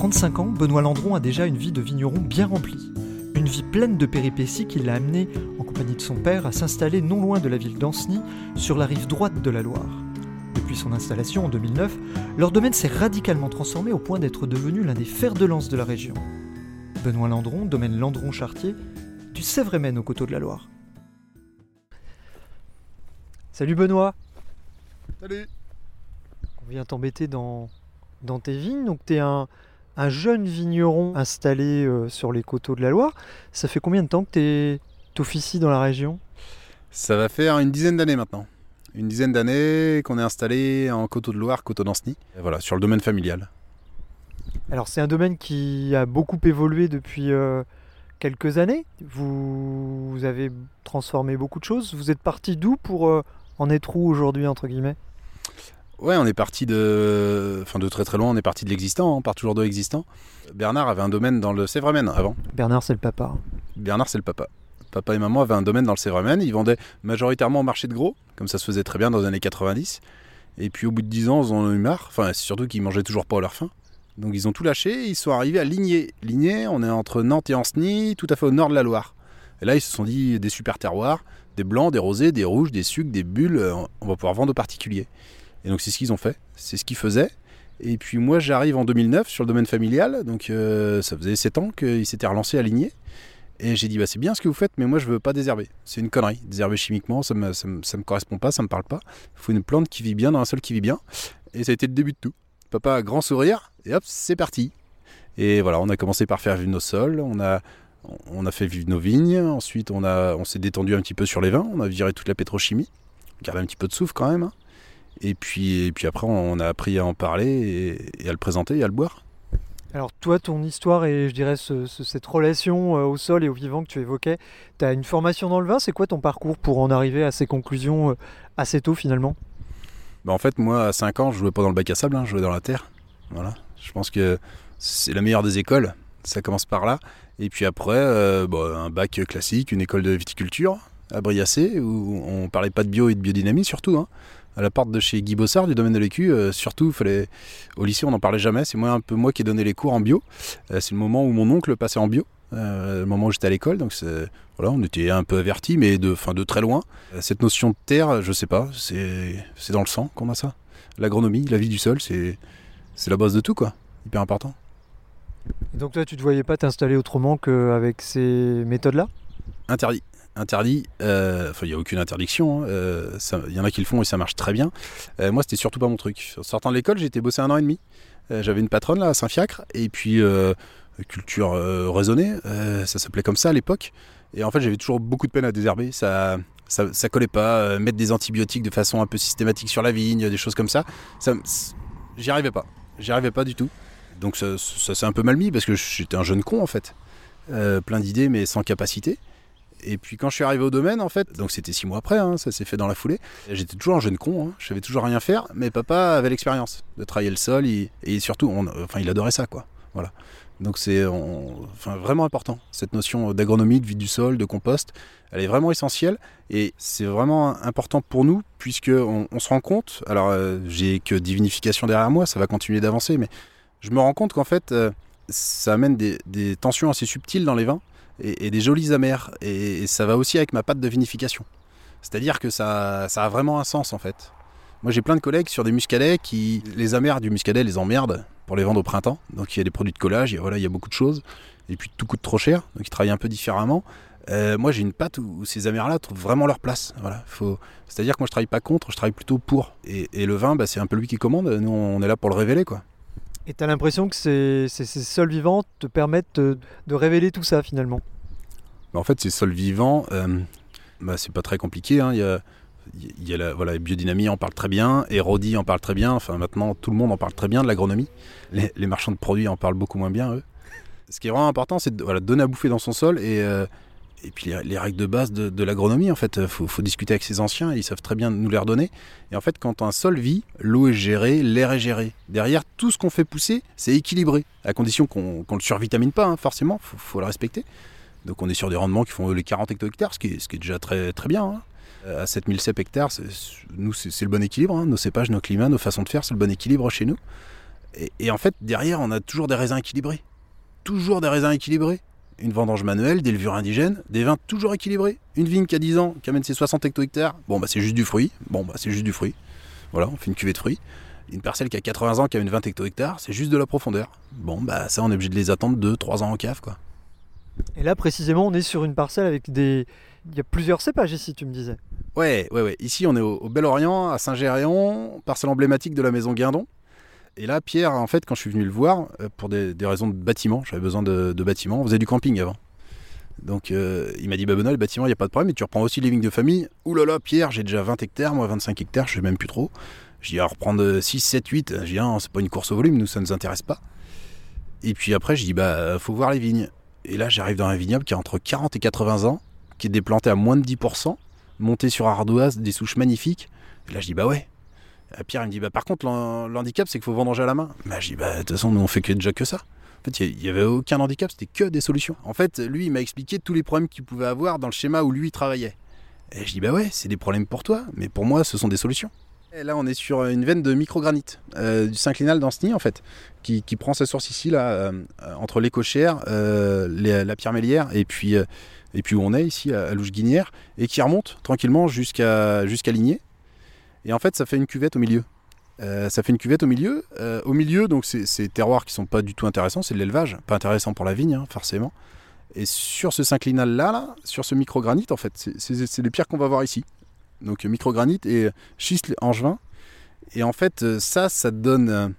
35 ans, Benoît Landron a déjà une vie de vigneron bien remplie. Une vie pleine de péripéties qui l'a amené, en compagnie de son père, à s'installer non loin de la ville d'Ancenis, sur la rive droite de la Loire. Depuis son installation en 2009, leur domaine s'est radicalement transformé au point d'être devenu l'un des fers de lance de la région. Benoît Landron, domaine Landron-Chartier, du Sèvres-Mène au coteau de la Loire. Salut Benoît Salut On vient t'embêter dans, dans tes vignes. Donc tu es un, un jeune vigneron installé euh, sur les coteaux de la Loire. Ça fait combien de temps que tu officies dans la région? Ça va faire une dizaine d'années maintenant. Une dizaine d'années qu'on est installé en coteau de Loire, coteau d'Anceny. Voilà, sur le domaine familial. Alors c'est un domaine qui a beaucoup évolué depuis euh, quelques années. Vous, vous avez transformé beaucoup de choses. Vous êtes parti d'où pour euh, en être où aujourd'hui entre guillemets? Ouais, on est parti de, enfin de très très loin. On est parti de l'existant. hein, On part toujours de l'existant. Bernard avait un domaine dans le Sèvres-Mène avant. Bernard c'est le papa. Bernard, c'est le papa. Papa et maman avaient un domaine dans le Sèvres-Mène. Ils vendaient majoritairement au marché de gros, comme ça se faisait très bien dans les années 90. Et puis au bout de 10 ans, ils en ont eu marre. Enfin, surtout qu'ils mangeaient toujours pas à leur faim. Donc ils ont tout lâché. et Ils sont arrivés à Ligné. Ligné, on est entre Nantes et Anceny, tout à fait au nord de la Loire. Et là, ils se sont dit des super terroirs, des blancs, des rosés, des rouges, des sucs, des bulles. euh, On va pouvoir vendre aux particuliers. Et donc c'est ce qu'ils ont fait. C'est ce qu'ils faisaient. Et puis moi, j'arrive en 2009 sur le domaine familial. Donc euh, ça faisait 7 ans qu'ils s'étaient relancés à Ligné. Et j'ai dit, bah, c'est bien ce que vous faites, mais moi je veux pas désherber. C'est une connerie. Désherber chimiquement, ça me, ça, me, ça me correspond pas, ça me parle pas. Il faut une plante qui vit bien dans un sol qui vit bien. Et ça a été le début de tout. Papa, grand sourire, et hop, c'est parti. Et voilà, on a commencé par faire vivre nos sols, on a, on a fait vivre nos vignes, ensuite on, on s'est détendu un petit peu sur les vins, on a viré toute la pétrochimie, on gardait un petit peu de souffle quand même. hein. Et puis, et puis après, on a appris à en parler et, et à le présenter et à le boire. Alors toi, ton histoire et je dirais ce- ce- cette relation euh, au sol et au vivant que tu évoquais, tu as une formation dans le vin? C'est quoi ton parcours pour en arriver à ces conclusions euh, assez tôt finalement? Bah, en fait, moi, à 5 ans, je jouais pas dans le bac à sable, hein, je jouais dans la terre. Voilà. Je pense que c'est la meilleure des écoles. Ça commence par là. Et puis après, euh, bah, un bac classique, une école de viticulture à Briassé, où on parlait pas de bio et de biodynamie surtout. hein. À la porte de chez Guy Bossard, du domaine de l'écu, euh, surtout, fallait... au lycée, on n'en parlait jamais. C'est moi un peu moi qui ai donné les cours en bio. Euh, c'est le moment où mon oncle passait en bio. euh, le moment où j'étais à l'école, donc voilà, on était un peu avertis, mais de, fin, de très loin. Cette notion de terre, je sais pas, c'est c'est dans le sang qu'on a ça. L'agronomie, la vie du sol, c'est c'est la base de tout, quoi. Hyper important. Et donc toi, tu te voyais pas t'installer autrement qu'avec ces méthodes-là? Interdit. Interdit. euh, Enfin, il n'y a aucune interdiction. hein, euh, Il y en a qui le font et ça marche très bien. Euh, moi, c'était surtout pas mon truc. En sortant de l'école, été bosser un an et demi. J'avais une patronne là à Saint-Fiacre. Et puis, culture raisonnée, ça s'appelait comme ça à l'époque. Et en fait, j'avais toujours beaucoup de peine à désherber. Ça, ça, ça collait pas. Mettre des antibiotiques de façon un peu systématique sur la vigne, des choses comme ça. ça J'y arrivais pas. J'y arrivais pas du tout. Donc ça, s'est un peu mal mis parce que j'étais un jeune con en fait. Plein d'idées mais sans capacité. Et puis quand je suis arrivé au domaine, en fait, donc c'était six mois après, hein, ça s'est fait dans la foulée. J'étais toujours un jeune con, hein, je savais toujours rien faire, mais papa avait l'expérience de travailler le sol et surtout, enfin, il adorait ça, quoi. Voilà. Donc c'est vraiment important, cette notion d'agronomie, de vie du sol, de compost, elle est vraiment essentielle et c'est vraiment important pour nous puisque on, se rend compte, alors euh, j'ai que divinification derrière moi, ça va continuer d'avancer, mais je me rends compte qu'en fait, euh, ça amène des tensions assez subtiles dans les vins et, des jolies amères. Et, ça va aussi avec ma pâte de vinification. C'est-à-dire que ça, ça a vraiment un sens en fait. Moi j'ai plein de collègues sur des muscadets qui, les amers du muscadet les emmerdent pour les vendre au printemps. Donc il y a des produits de collage, il y a, voilà, il y a beaucoup de choses. Et puis tout coûte trop cher, donc ils travaillent un peu différemment. Euh, moi j'ai une pâte où, ces amers-là trouvent vraiment leur place. Voilà, faut... C'est-à-dire que moi je travaille pas contre, je travaille plutôt pour. Et, et le vin, bah, c'est un peu lui qui commande, nous on est là pour le révéler quoi. Et tu as l'impression que ces, sols vivants te permettent de, révéler tout ça finalement Bah, en fait, ces sols vivants, euh, bah, c'est pas très compliqué. hein. Il y, a, la biodynamie en parle très bien, et Rodi en parle très bien. Enfin, maintenant, tout le monde en parle très bien de l'agronomie. Les, les marchands de produits en parlent beaucoup moins bien, eux. Ce qui est vraiment important, c'est de voilà, donner à bouffer dans son sol et, euh, et puis les, les règles de base de, l'agronomie. En fait, il faut, discuter avec ses anciens, ils savent très bien nous les redonner. Et en fait, quand un sol vit, l'eau est gérée, l'air est géré. Derrière, tout ce qu'on fait pousser, c'est équilibré, à condition qu'on qu'on le survitamine pas, hein, forcément, faut, faut le respecter. Donc on est sur des rendements qui font les 40 hecto-hectares, ce qui est, déjà très, très bien. hein. Euh, À 7000 cep hectares, c'est- nous, c'est le bon équilibre. hein. Nos cépages, nos climats, nos façons de faire, c'est le bon équilibre chez nous. Et en fait, derrière, on a toujours des raisins équilibrés. Toujours des raisins équilibrés. Une vendange manuelle, des levures indigènes, des vins toujours équilibrés. Une vigne qui a 10 ans, qui amène ses 60 hecto-hectares, bon, bah, c'est juste du fruit. Bon, bah, c'est juste du fruit. Voilà, on fait une cuvée de fruits. Une parcelle qui a 80 ans, qui a une 20 hecto-hectares, c'est juste de la profondeur. Bon, bah, ça, on est obligé de les attendre 2-3 ans en cave, quoi. Et là, précisément, on est sur une parcelle avec des. Il y a plusieurs cépages ici, tu me disais. Ouais, ouais, ouais. Ici, on est au, au Bel-Orient, à Saint-Géréon, parcelle emblématique de la maison Guindon. Et là, Pierre, en fait, quand je suis venu le voir, euh, pour des, raisons de bâtiment, j'avais besoin de, bâtiments, on faisait du camping avant. Donc, euh, il m'a dit, bah Benoît, le bâtiment, il n'y a pas de problème, mais tu reprends aussi les vignes de famille. Ouh là là, Pierre, j'ai déjà 20 hectares, moi 25 hectares, je sais même plus trop. Je dis, à reprendre 6, 7, 8. Je dis, ah, c'est pas une course au volume, nous, ça ne nous intéresse pas. Et puis après, je dis, bah, faut voir les vignes. Et là, j'arrive dans un vignoble qui a entre 40 et 80 ans, qui est déplanté à moins de 10%, monté sur ardoise, des souches magnifiques. Et là, je dis, bah ouais. Et Pierre, me dit, bah par contre, l'han- l'handicap, c'est qu'il faut vendanger à la main. Bah, je dis, bah de toute façon, nous, on fait que déjà que ça. En fait, il n'y avait aucun handicap, c'était que des solutions. En fait, lui, il m'a expliqué tous les problèmes qu'il pouvait avoir dans le schéma où lui il travaillait. Et je dis, bah ouais, c'est des problèmes pour toi, mais pour moi, ce sont des solutions. Là, on est sur une veine de microgranit, euh, du synclinal d'Anceny, en fait, qui, qui prend sa source ici, euh, entre les cochères, euh, les- la pierre mélière, et puis, euh, où on est, ici, à, à Louche-Guinière, et qui remonte tranquillement jusqu'à jusqu'à Ligné. Et en fait, ça fait une cuvette au milieu. Euh, ça fait une cuvette au milieu. Euh, au milieu, donc, c'est des terroirs qui sont pas du tout intéressants, c'est de l'élevage, pas intéressant pour la vigne, hein, forcément. Et sur ce synclinal-là, là, sur ce microgranit, en fait, c'est- les pierres qu'on va voir ici. Donc, microgranit et schiste angevin. Et en fait, ça, ça donne,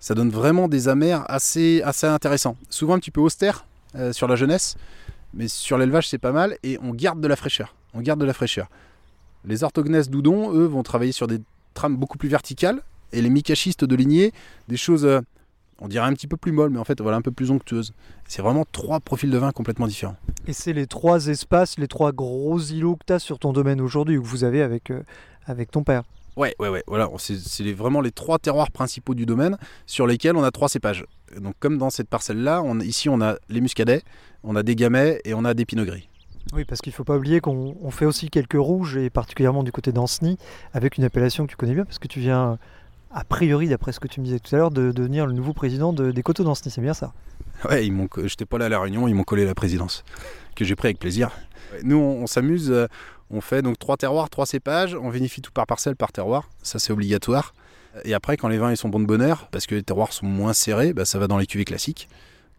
ça donne vraiment des amers assez, assez intéressants. Souvent un petit peu austères euh, sur la jeunesse, mais sur l'élevage, c'est pas mal. Et on garde de la fraîcheur. On garde de la fraîcheur. Les orthognèses d'Oudon, eux, vont travailler sur des trames beaucoup plus verticales. Et les micachistes de lignée, des choses, euh, on dirait un petit peu plus molles, mais en fait, voilà, un peu plus onctueuses. C'est vraiment trois profils de vin complètement différents. Et c'est les trois espaces, les trois gros îlots que tu as sur ton domaine aujourd'hui, ou que vous avez avec, euh, avec ton père. Ouais, ouais, ouais. Voilà, c'est vraiment les trois terroirs principaux du domaine sur lesquels on a trois cépages. Donc, comme dans cette parcelle-là, ici on a les muscadets, on a des gamay et on a des pinots gris. Oui, parce qu'il ne faut pas oublier qu'on on fait aussi quelques rouges, et particulièrement du côté d'Anceny, avec une appellation que tu connais bien, parce que tu viens, a priori, d'après ce que tu me disais tout à l'heure, de devenir le nouveau président de- des coteaux d'Anceny, c'est bien ça? Ouais, ils m'ont, j'étais pas là à la réunion, ils m'ont collé la présidence, que j'ai pris avec plaisir. Nous, on, s'amuse, euh, on fait donc trois terroirs, trois cépages, on vinifie tout par parcelle, par terroir, ça c'est obligatoire. Et après, quand les vins ils sont bons de bonne heure, parce que les terroirs sont moins serrés, bah, ça va dans les cuvées classiques.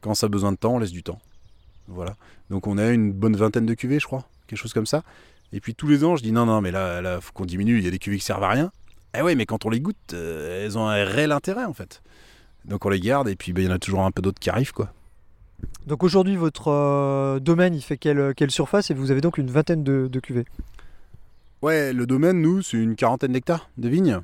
Quand ça a besoin de temps, on laisse du temps. Voilà. Donc on a une bonne vingtaine de cuvées, je crois, quelque chose comme ça. Et puis tous les ans, je dis non, non, mais là, là, faut qu'on diminue. Il y a des cuvées qui servent à rien. Eh ouais, mais quand on les goûte, euh, elles ont un réel intérêt en fait. Donc on les garde et puis bah, il y en a toujours un peu d'autres qui arrivent quoi. Donc aujourd'hui, votre euh, domaine, il fait quelle, quelle surface? Et vous avez donc une vingtaine de, de cuvées. Ouais, le domaine, nous, c'est une quarantaine d'hectares de vignes.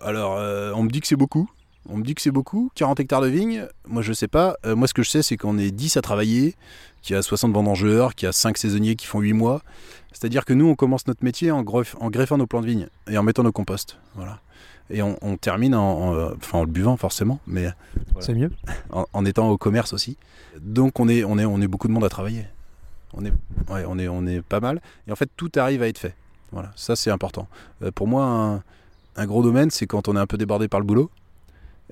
Alors, euh, on me dit que c'est beaucoup. On me dit que c'est beaucoup, 40 hectares de vignes. Moi, je sais pas. Euh, moi, ce que je sais, c'est qu'on est 10 à travailler, qu'il y a 60 vendangeurs, qu'il y a 5 saisonniers qui font 8 mois. C'est-à-dire que nous, on commence notre métier en, greff- en greffant nos plants de vignes et en mettant nos composts. Voilà. Et on, on termine en, en, euh, enfin, en le buvant, forcément, mais C'est mieux en, en étant au commerce aussi. Donc, on est, on, est, on est beaucoup de monde à travailler. On est, ouais, on, est, on est pas mal. Et en fait, tout arrive à être fait. Voilà, ça c'est important. Euh, pour moi, un, un gros domaine, c'est quand on est un peu débordé par le boulot.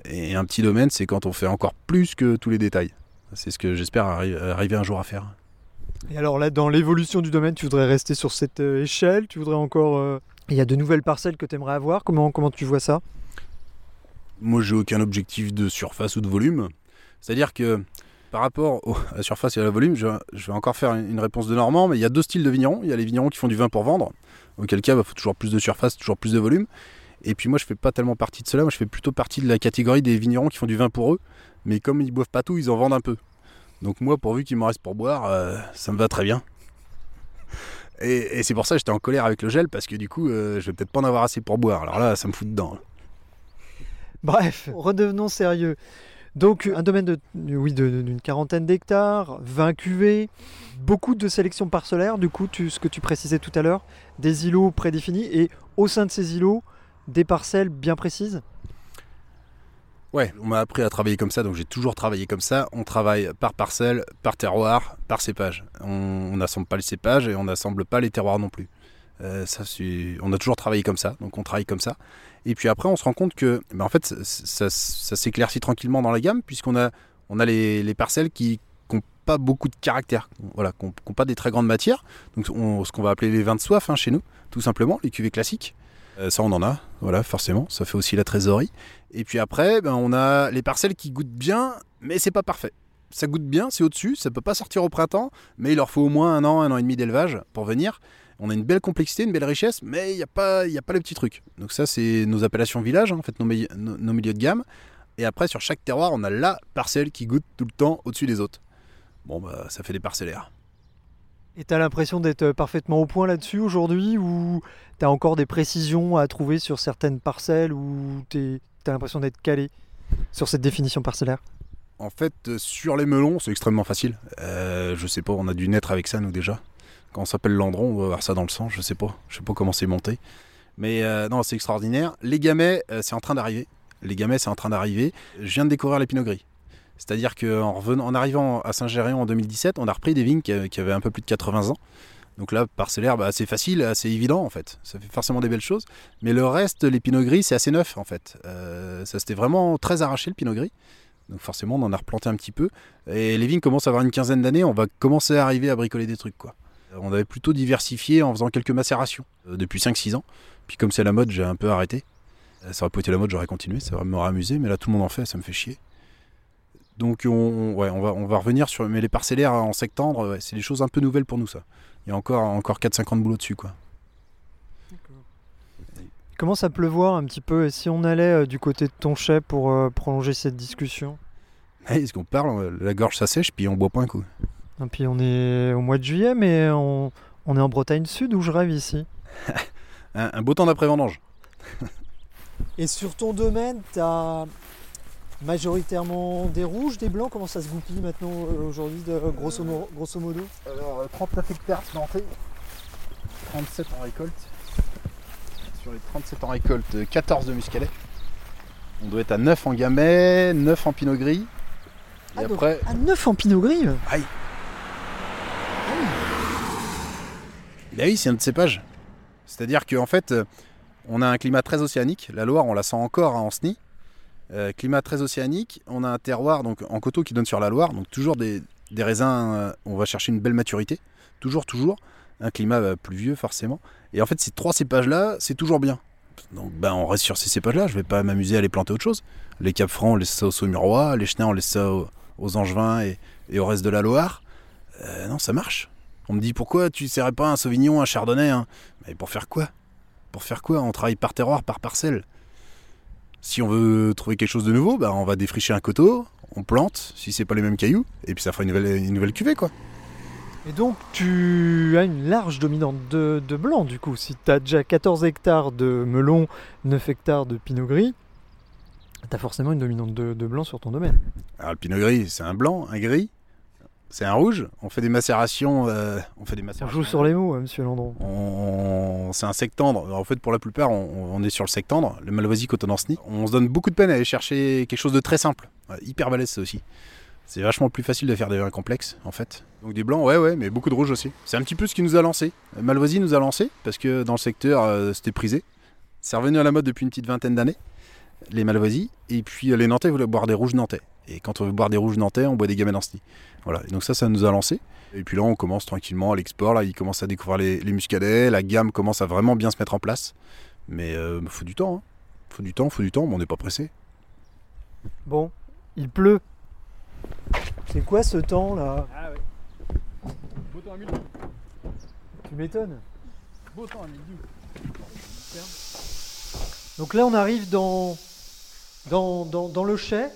Et un petit domaine, c'est quand on fait encore plus que tous les détails. C'est ce que j'espère arri- arriver un jour à faire. Et alors là, dans l'évolution du domaine, tu voudrais rester sur cette euh, échelle? Tu voudrais encore... euh, Il y a de nouvelles parcelles que tu aimerais avoir? Comment, comment tu vois ça? Moi, j'ai aucun objectif de surface ou de volume. C'est-à-dire que par rapport au- à la surface et à la volume, je, je vais encore faire une une réponse de Normand, mais il y a deux styles de vignerons. Il y a les vignerons qui font du vin pour vendre, auquel cas, il faut toujours plus de surface, toujours plus de volume. Et puis moi, je fais pas tellement partie de cela. Moi, je fais plutôt partie de la catégorie des vignerons qui font du vin pour eux, mais comme ils boivent pas tout, ils en vendent un peu. Donc moi, pourvu qu'il me reste pour boire, euh, ça me va très bien. Et, et c'est pour ça que j'étais en colère avec le gel, parce que du coup, euh, je vais peut-être pas en avoir assez pour boire. Alors là, ça me fout dedans. Bref, redevenons sérieux. Donc un domaine de, oui, de- de- d'une quarantaine d'hectares, 20 cuvées, beaucoup de sélection parcellaire, du coup, tu- ce que tu précisais tout à l'heure, des îlots prédéfinis et au sein de ces îlots, des parcelles bien précises? Ouais, on m'a appris à travailler comme ça, donc j'ai toujours travaillé comme ça. On travaille par parcelle, par terroir, par cépage. On n'assemble pas les cépages et on n'assemble pas les terroirs non plus. Euh, ça, on a toujours travaillé comme ça, donc on travaille comme ça. Et puis après, on se rend compte que, ben, en fait, ça s'éclaircit tranquillement dans la gamme, puisqu'on a, on a les, les parcelles qui n'ont pas beaucoup de caractère, voilà, qui n'ont pas des très grandes matières. Donc, on- ce qu'on va appeler les vins de soif hein, chez nous, tout simplement, les cuvées classiques. Euh, ça, on en a, voilà, forcément. Ça fait aussi la trésorerie. Et puis après, ben, on a les parcelles qui goûtent bien, mais c'est pas parfait. Ça goûte bien, c'est au-dessus, ça peut pas sortir au printemps, mais il leur faut au moins un an, un an et demi d'élevage pour venir. On a une belle complexité, une belle richesse, mais il n'y a, pas- y a pas le petit truc. Donc ça, c'est nos appellations village, hein, en fait, nos- nos milieux de gamme. Et après, sur chaque terroir, on a la parcelle qui goûte tout le temps au-dessus des autres. Bon, bah, ça fait des parcellaires. Et tu as l'impression d'être euh, parfaitement au point là-dessus aujourd'hui ou tu as encore des précisions à trouver sur certaines parcelles ou tu as l'impression d'être calé sur cette définition parcellaire? En fait, euh, sur les melons, c'est extrêmement facile. Euh, je sais pas, on a dû naître avec ça, nous, déjà. Quand on s'appelle Landron, on va avoir ça dans le sang, je sais pas. Je sais pas comment c'est monté. Mais non, c'est extraordinaire. Les gamets, c'est en train d'arriver. Les gamets, c'est en train d'arriver. Je viens de découvrir les Pinot Gris. C'est-à-dire qu'en revenant, en arrivant à Saint-Géréon en 2017, on a repris des vignes qui, avaient un peu plus de 80 ans. Donc là, parcellaire, bah, c'est facile, assez évident en fait. Ça fait forcément des belles choses. Mais le reste, les Pinot Gris, c'est assez neuf en fait. Euh, ça s'était vraiment très arraché le Pinot Gris. Donc forcément, on en a replanté un petit peu. Et les vignes commencent à avoir une quinzaine d'années, on va commencer à arriver à bricoler des trucs. quoi. On avait plutôt diversifié en faisant quelques macérations euh, depuis 5-6 ans. Puis comme c'est la mode, j'ai un peu arrêté. Euh, Ça aurait pas été la mode, j'aurais continué, ça m'aurait amusé, mais là tout le monde en fait, ça me fait chier. Donc on, on- ouais, on, va, on va revenir sur... Mais les parcellaires en septembre, ouais, c'est des choses un peu nouvelles pour nous ça. Il y a encore, encore 4-5 ans de boulot dessus. quoi. Comment ça pleuvoir un petit peu? Et si on allait euh, du côté de ton chai pour euh, prolonger cette discussion? Hey, Est-ce qu'on parle euh, La gorge s'assèche, puis on boit pas un coup? Et puis on est au mois de juillet, mais on, on est en Bretagne Sud où je rêve ici. Un, un beau temps d'après-vendange. Et sur ton domaine, tu as majoritairement des rouges, des blancs Comment ça se goupille maintenant euh, aujourd'hui, de- grosso, mo- grosso modo Alors, 39 hectares plantés, 37 en récolte. Sur les 37 en récolte, 14 de muscadet. On doit être à 9 en gamay, 9 en pinot gris. Et Ah, après, À 9 en pinot gris bah oui, c'est un de cépage. C'est-à-dire qu'en fait, euh, on a un climat très océanique. La Loire, on la sent encore à Ancenis. Euh, climat très océanique. On a un terroir donc en coteau qui donne sur la Loire. Donc toujours des, raisins, euh, on va chercher une belle maturité. Toujours, toujours. Un climat euh, pluvieux forcément. Et en fait, ces trois cépages-là, c'est toujours bien. Donc ben, on reste sur ces cépages-là. Je vais pas m'amuser à les planter autre chose. Les Cap Francs, on laisse ça aux Saumurois. Les Chenins, on laisse ça aux, Angevins et, au reste de la Loire. Euh, non, ça marche. On me dit pourquoi tu serais pas un Sauvignon, un Chardonnay hein? Mais pour faire quoi? Pour faire quoi? On travaille par terroir, par parcelle. Si on veut trouver quelque chose de nouveau, bah, on va défricher un coteau, on plante, si c'est pas les mêmes cailloux, et puis ça fera une nouvelle, une nouvelle cuvée quoi. Et donc tu as une large dominante de, de blanc du coup. Si tu as déjà 14 hectares de melon, 9 hectares de pinot gris, tu as forcément une dominante de, de blanc sur ton domaine. Alors le pinot gris, c'est un blanc, un gris, c'est un rouge. On fait des macérations, euh, on fait des On macérations. joue sur les mots, hein, monsieur Landron. On- c'est un sec tendre. En fait, pour la plupart, on, on est sur le sec tendre, le Malvoisie Cotonanceny. On se donne beaucoup de peine à aller chercher quelque chose de très simple. Ouais, hyper balèze, ça aussi. C'est vachement plus facile de faire des vins complexes, en fait. Donc des blancs, ouais, ouais, mais beaucoup de rouges aussi. C'est un petit peu ce qui nous a lancé. Malvoisie nous a lancé, parce que dans le secteur, euh, c'était prisé. C'est revenu à la mode depuis une petite vingtaine d'années, les Malvoisies. Et puis euh, les Nantais voulaient boire des rouges nantais. Et quand on veut boire des rouges nantais, on boit des Ancenis. Voilà, et donc ça, ça nous a lancé. Et puis là, on commence tranquillement à l'export. Là, il commence à découvrir les, les muscadets. La gamme commence à vraiment bien se mettre en place. Mais il faut du temps. Hein. faut du temps, faut du temps, mais on n'est pas pressé. Bon, il pleut. C'est quoi ce temps là Ah ouais. Beau temps à midi. Tu m'étonnes. Beau temps à midi. Donc là, on arrive dans, dans, dans, dans le chai.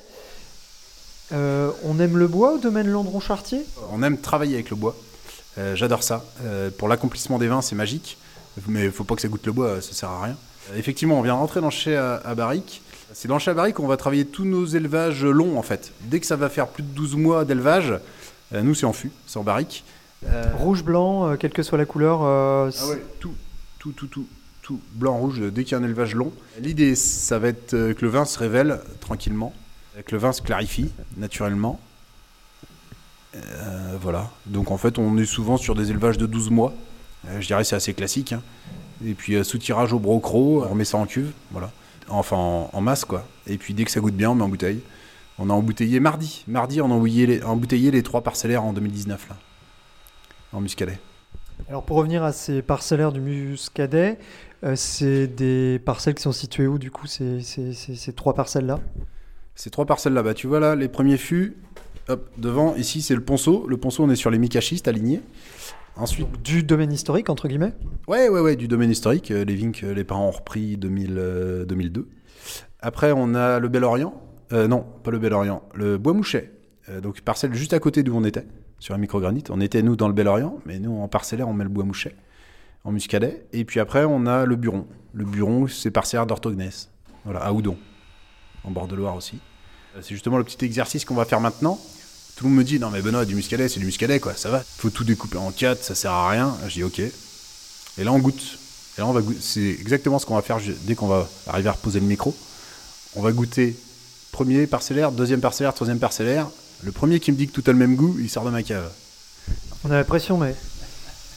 Euh, on aime le bois au domaine Landron-Chartier? On aime travailler avec le bois. Euh, J'adore ça. Euh, pour l'accomplissement des vins, c'est magique. Mais il faut pas que ça goûte le bois, ça sert à rien. Effectivement, on vient rentrer dans le chai à, à barrique. C'est dans le chai à barrique qu'on va travailler tous nos élevages longs en fait. Dès que ça va faire plus de 12 mois d'élevage, nous c'est en fût, c'est en barrique. Rouge, blanc, quelle que soit la couleur. ah ouais, tout, tout, tout, tout, tout, blanc, rouge, dès qu'il y a un élevage long. L'idée, ça va être que le vin se révèle tranquillement, le vin se clarifie naturellement. Euh, voilà. Donc en fait, on est souvent sur des élevages de 12 mois. Euh, je dirais c'est assez classique. hein. Et puis euh, sous tirage au brocro, on remet ça en cuve, voilà. Enfin en, masse quoi. Et puis dès que ça goûte bien, on met en bouteille. On a embouteillé mardi. Mardi, on a embouteillé les, trois parcellaires en 2019 là, en muscadet. Alors pour revenir à ces parcellaires du Muscadet, euh, c'est des parcelles qui sont situées où du coup ces, trois parcelles-là? Ces trois parcelles là-bas, tu vois là, les premiers fûts, hop, devant, ici c'est le ponceau. Le ponceau, on est sur les micachistes alignés. Ensuite, Donc, Du domaine historique entre guillemets? Ouais, ouais, ouais, du domaine historique, euh, les vignes que les parents ont repris 2000, euh, 2002. Après, on a le Bel Orient, Euh, non, pas le Bel Orient, le Bois Mouchet. Euh, donc parcelle juste à côté d'où on était, sur un microgranit. On était nous dans le Bel Orient, mais nous en parcellaire, on met le Bois Mouchet en muscadet. Et puis après, on a le Buron. Le Buron, c'est parcellaire d'orthognesse. Voilà, à Oudon, en bord de Loire aussi. Euh, C'est justement le petit exercice qu'on va faire maintenant. Tout le monde me dit non mais Benoît du muscadet c'est du muscadet quoi ça va. Faut tout découper en quatre ça sert à rien. Je dis ok. Et là on goûte. Et là on va c'est exactement ce qu'on va faire dès qu'on va arriver à reposer le micro. On va goûter premier parcellaire deuxième parcellaire troisième parcellaire. Le premier qui me dit que tout a le même goût il sort de ma cave. On a l'impression mais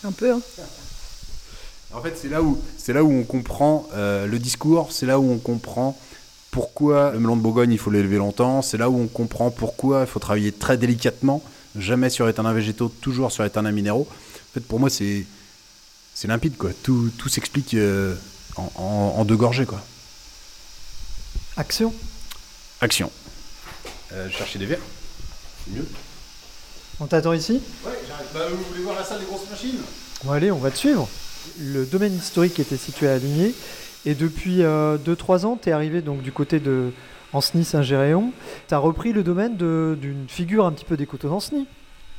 Un peu, hein. En fait, c'est là où c'est là où on comprend euh, le discours, c'est là où on comprend pourquoi le melon de Bourgogne il faut l'élever longtemps, c'est là où on comprend pourquoi il faut travailler très délicatement, jamais sur éternels végétaux, toujours sur éternels minéraux. En fait, pour moi, c'est c'est limpide quoi. Tout, tout s'explique euh, en, en- en deux gorgées quoi. action Action. Euh, chercher des verres. C'est mieux. On t'attend ici? Ouais, j'arrive. Bah, vous voulez voir la salle des grosses machines? Bon allez, on va te suivre. Le domaine historique était situé à Ligné et depuis 2-3 ans, tu es arrivé donc du côté de Ancenis-Saint-Géréon. Tu as repris le domaine d'une figure un petit peu des coteaux d'Ancenis.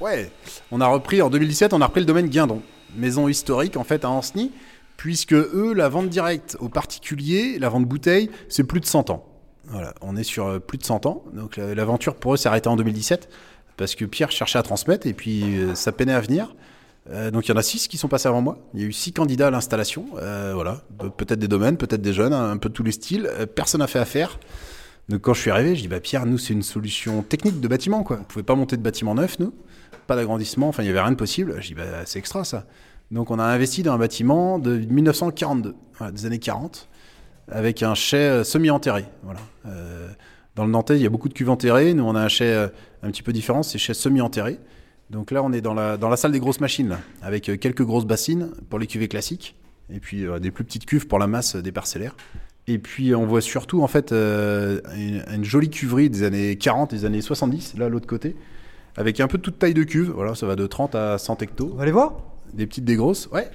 Ouais, on a repris en 2017, on a repris le domaine Guindon, maison historique en fait à Ancenis, puisque eux, la vente directe aux particuliers, la vente bouteille, c'est plus de 100 ans. Voilà, on est sur euh, plus de 100 ans, donc la- l'aventure pour eux s'est arrêtée en 2017, parce que Pierre cherchait à transmettre et puis euh, ça peinait à venir. Euh, donc il y en a 6 qui sont passés avant moi, il y a eu 6 candidats à l'installation, euh, voilà, Pe- peut-être des domaines, peut-être des jeunes, un peu de tous les styles, Euh, personne n'a fait affaire. Donc quand je suis arrivé, je dis bah Pierre, nous c'est une solution technique de bâtiment quoi. On pouvait pas monter de bâtiment neuf nous, pas d'agrandissement, enfin il y avait rien de possible. Je dis bah c'est extra ça. Donc on a investi dans un bâtiment de 1942, voilà, des années 40, avec un chai semi-enterré. Voilà. Dans le Nantais, il y a beaucoup de cuves enterrées. Nous on a un chai un petit peu différent, c'est chai semi-enterré. Donc là on est dans la, dans la salle des grosses machines, là, avec euh, quelques grosses bassines pour les cuvées classiques, et puis euh, des plus petites cuves pour la masse euh, des parcellaires. Et puis on voit surtout en fait euh, une, une jolie cuverie des années 40, des années 70, là à l'autre côté, avec un peu de toute taille de cuve. Voilà, ça va de 30 à 100 hectos. On va aller voir? Des petites, des grosses, ouais.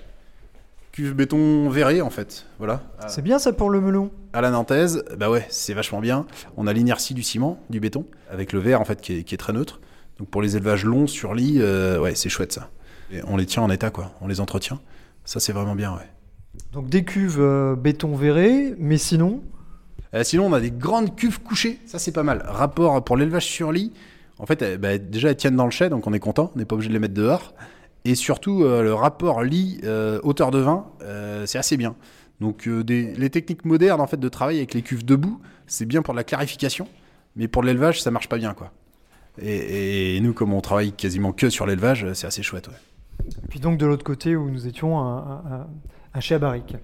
Cuve béton verré en fait, voilà. C'est bien ça pour le melon? à la nantaise, bah ouais, c'est vachement bien. On a l'inertie du ciment, du béton, avec le verre en fait qui est, qui est très neutre. Donc pour les élevages longs sur lit, euh, ouais, c'est chouette ça. Et on les tient en état quoi, on les entretient. Ça c'est vraiment bien, ouais. Donc des cuves euh, béton verré, mais sinon, Euh, sinon, on a des grandes cuves couchées. Ça, c'est pas mal. Rapport pour l'élevage sur lit. En fait, euh, bah, déjà, elles tiennent dans le chai, donc on est content. On n'est pas obligé de les mettre dehors. Et surtout, le rapport lit euh, hauteur de vin, c'est assez bien. Donc, des- les techniques modernes en fait de travail avec les cuves debout, c'est bien pour de la clarification, mais pour l'élevage, ça marche pas bien, quoi. Et, et nous, comme on travaille quasiment que sur l'élevage, c'est assez chouette. Ouais. puis donc de l'autre côté où nous étions, un, un, chai à barrique.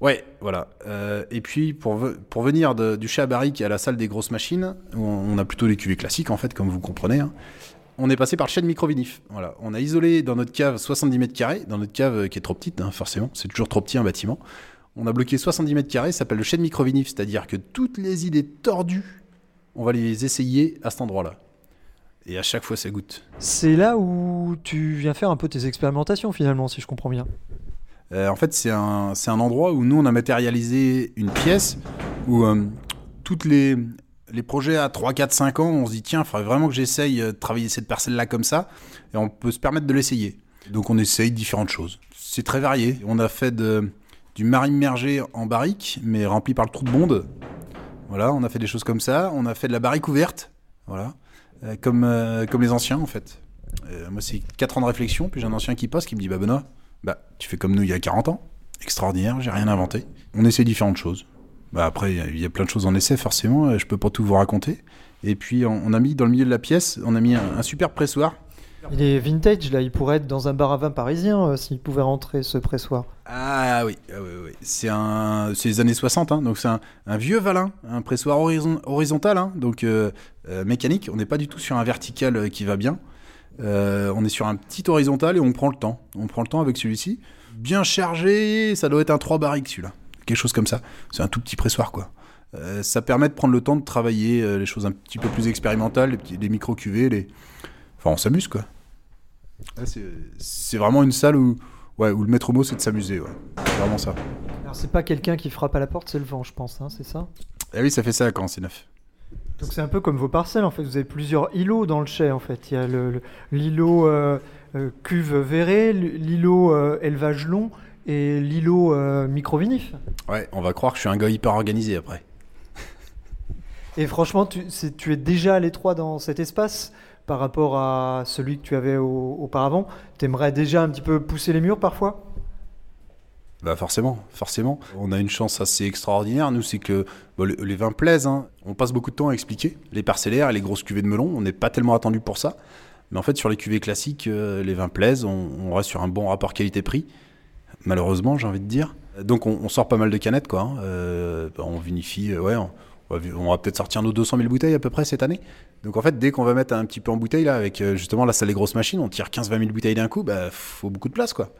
Ouais, voilà. Euh, et puis pour, ve- pour venir de- du chez à barrique à la salle des grosses machines, où on, on a plutôt les cuvées classiques en fait, comme vous comprenez, hein, on est passé par le chai de microvinif. Voilà. On a isolé dans notre cave 70 mètres carrés, dans notre cave euh, qui est trop petite, hein, forcément, c'est toujours trop petit un bâtiment. On a bloqué 70 mètres carrés, ça s'appelle le chai de microvinif, c'est-à-dire que toutes les idées tordues, on va les essayer à cet endroit-là. Et à chaque fois, ça goûte. C'est là où tu viens faire un peu tes expérimentations finalement, si je comprends bien. Euh, en fait, c'est un, c'est un endroit où nous, on a matérialisé une pièce où euh, toutes les, les projets à 3, 4, 5 ans, on se dit, tiens, il faudrait vraiment que j'essaye euh, de travailler cette parcelle-là comme ça, et on peut se permettre de l'essayer. Donc on essaye différentes choses. C'est très varié. On a fait de, du marine immergé en barrique, mais rempli par le trou de bonde. Voilà, on a fait des choses comme ça. On a fait de la barrique ouverte. Voilà. Euh, comme, euh, comme les anciens en fait. Euh, moi c'est 4 ans de réflexion, puis j'ai un ancien qui passe qui me dit Bah Benoît, bah, tu fais comme nous il y a 40 ans. Extraordinaire, j'ai rien inventé. On essaie différentes choses. Bah, après, il y a- plein de choses en essai forcément, je peux pas tout vous raconter. Et puis on, a mis dans le milieu de la pièce, on a mis un super pressoir. Il est vintage là, il pourrait être dans un bar à vin parisien euh, s'il pouvait rentrer ce pressoir. Ah oui, ah oui, oui. c'est un, les années 60, hein, donc c'est un, vieux Valin, un pressoir horizon- horizontal, hein, donc euh, euh, mécanique. On n'est pas du tout sur un vertical qui va bien. On est sur un petit horizontal et on prend le temps. On prend le temps avec celui-ci. Bien chargé, ça doit être un 3 barriques celui-là. Quelque chose comme ça. C'est un tout petit pressoir quoi. Ça permet de prendre le temps de travailler les choses un petit peu plus expérimentales, les, les micro-cuvées, les... Enfin, on s'amuse quoi. C'est- vraiment une salle où, ouais, où le maître mot c'est de s'amuser. Ouais. C'est vraiment ça. Alors c'est pas quelqu'un qui frappe à la porte, c'est le vent, je pense, hein, c'est ça? Ah oui, ça fait ça quand c'est neuf. Donc c'est un peu comme vos parcelles en fait, vous avez plusieurs îlots dans le chai en fait. Il y a l'îlot euh, euh, cuve verrée, l'îlot euh, élevage long et l'îlot euh, microvinif. Ouais, on va croire que je suis un gars hyper organisé après. Et franchement, tu, tu es déjà à l'étroit dans cet espace? Par rapport à celui que tu avais au- auparavant. T'aimerais déjà un petit peu pousser les murs parfois? Bah forcément, forcément. On a une chance assez extraordinaire, nous, c'est que les vins plaisent. hein. On passe beaucoup de temps à expliquer. Les parcellaires et les grosses cuvées de melon, on n'est pas tellement attendu pour ça. Mais en fait, sur les cuvées classiques, euh, les vins plaisent. On, reste sur un bon rapport qualité-prix. Malheureusement, j'ai envie de dire. Donc, on, sort pas mal de canettes, quoi. hein. Euh, bah, on vinifie, euh, ouais. On va, peut-être sortir nos 200 000 bouteilles à peu près cette année. Donc, en fait, dès qu'on va mettre un petit peu en bouteille, là, avec euh, justement, là, ça les grosses machines, on tire 15-20 000 bouteilles d'un coup, bah, faut beaucoup de place, quoi.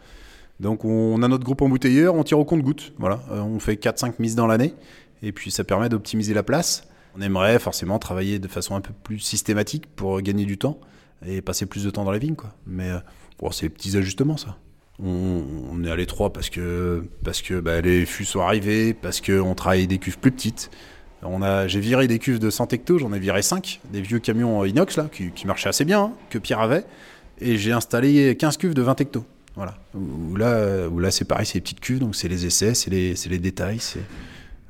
Donc on a notre groupe embouteilleur, on tire au compte-goutte. Voilà, Euh, on fait 4-5 mises dans l'année et puis ça permet d'optimiser la place. On aimerait forcément travailler de façon un peu plus systématique pour gagner du temps et passer plus de temps dans la vigne quoi. Mais euh, bon, c'est des petits ajustements ça. On, est à l'étroit parce que parce que bah, les fûts sont arrivés, parce que on travaille des cuves plus petites. On a, j'ai viré des cuves de 100 hectos, j'en ai viré 5, des vieux camions inox là, qui, marchaient assez bien, hein, que Pierre avait, et j'ai installé 15 cuves de 20 hectos. Voilà. Là, euh, là c'est pareil, c'est les petites cuves, donc c'est les essais, c'est les, détails,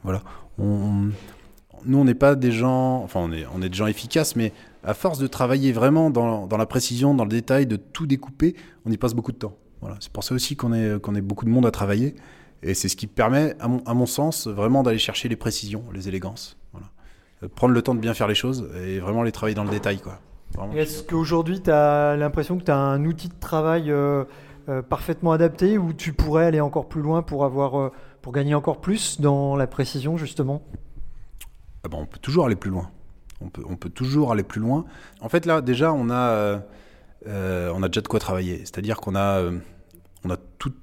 voilà. Nous, on n'est pas des gens, enfin, on est, des gens efficaces, mais à force de travailler vraiment dans, la précision, dans le détail, de tout découper, on y passe beaucoup de temps. Voilà. C'est pour ça aussi qu'on qu'on est beaucoup de monde à travailler, et c'est ce qui permet, à mon, à mon sens, vraiment d'aller chercher les précisions, les élégances. Voilà. Euh, Prendre le temps de bien faire les choses et vraiment les travailler dans le détail, quoi. Est-ce qu'aujourd'hui, tu as l'impression que tu as un outil de travail euh, euh, parfaitement adapté ou tu pourrais aller encore plus loin pour, avoir, euh, pour gagner encore plus dans la précision, justement? Ah ben, on peut toujours aller plus loin. On peut, on peut toujours aller plus loin. En fait, là, déjà, on a, on a déjà de quoi travailler. C'est-à-dire qu'on a, on a toute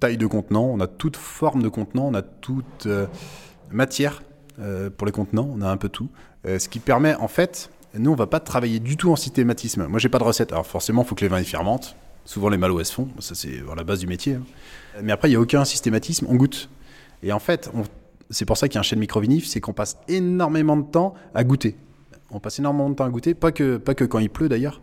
taille de contenant, on a toute forme de contenant, on a toute euh, matière euh, pour les contenants, on a un peu tout. Euh, ce qui permet, en fait, nous, on va pas travailler du tout en systématisme. Moi, j'ai pas de recette. Alors, forcément, il faut que les vins y fermentent. Souvent, les malos, elles se font. Ça, c'est la base du métier. hein. Mais après, il n'y a aucun systématisme. On goûte. Et en fait, c'est pour ça qu'il y a un chêne microvinif, c'est qu'on passe énormément de temps à goûter. On passe énormément de temps à goûter, pas que, pas que quand il pleut d'ailleurs.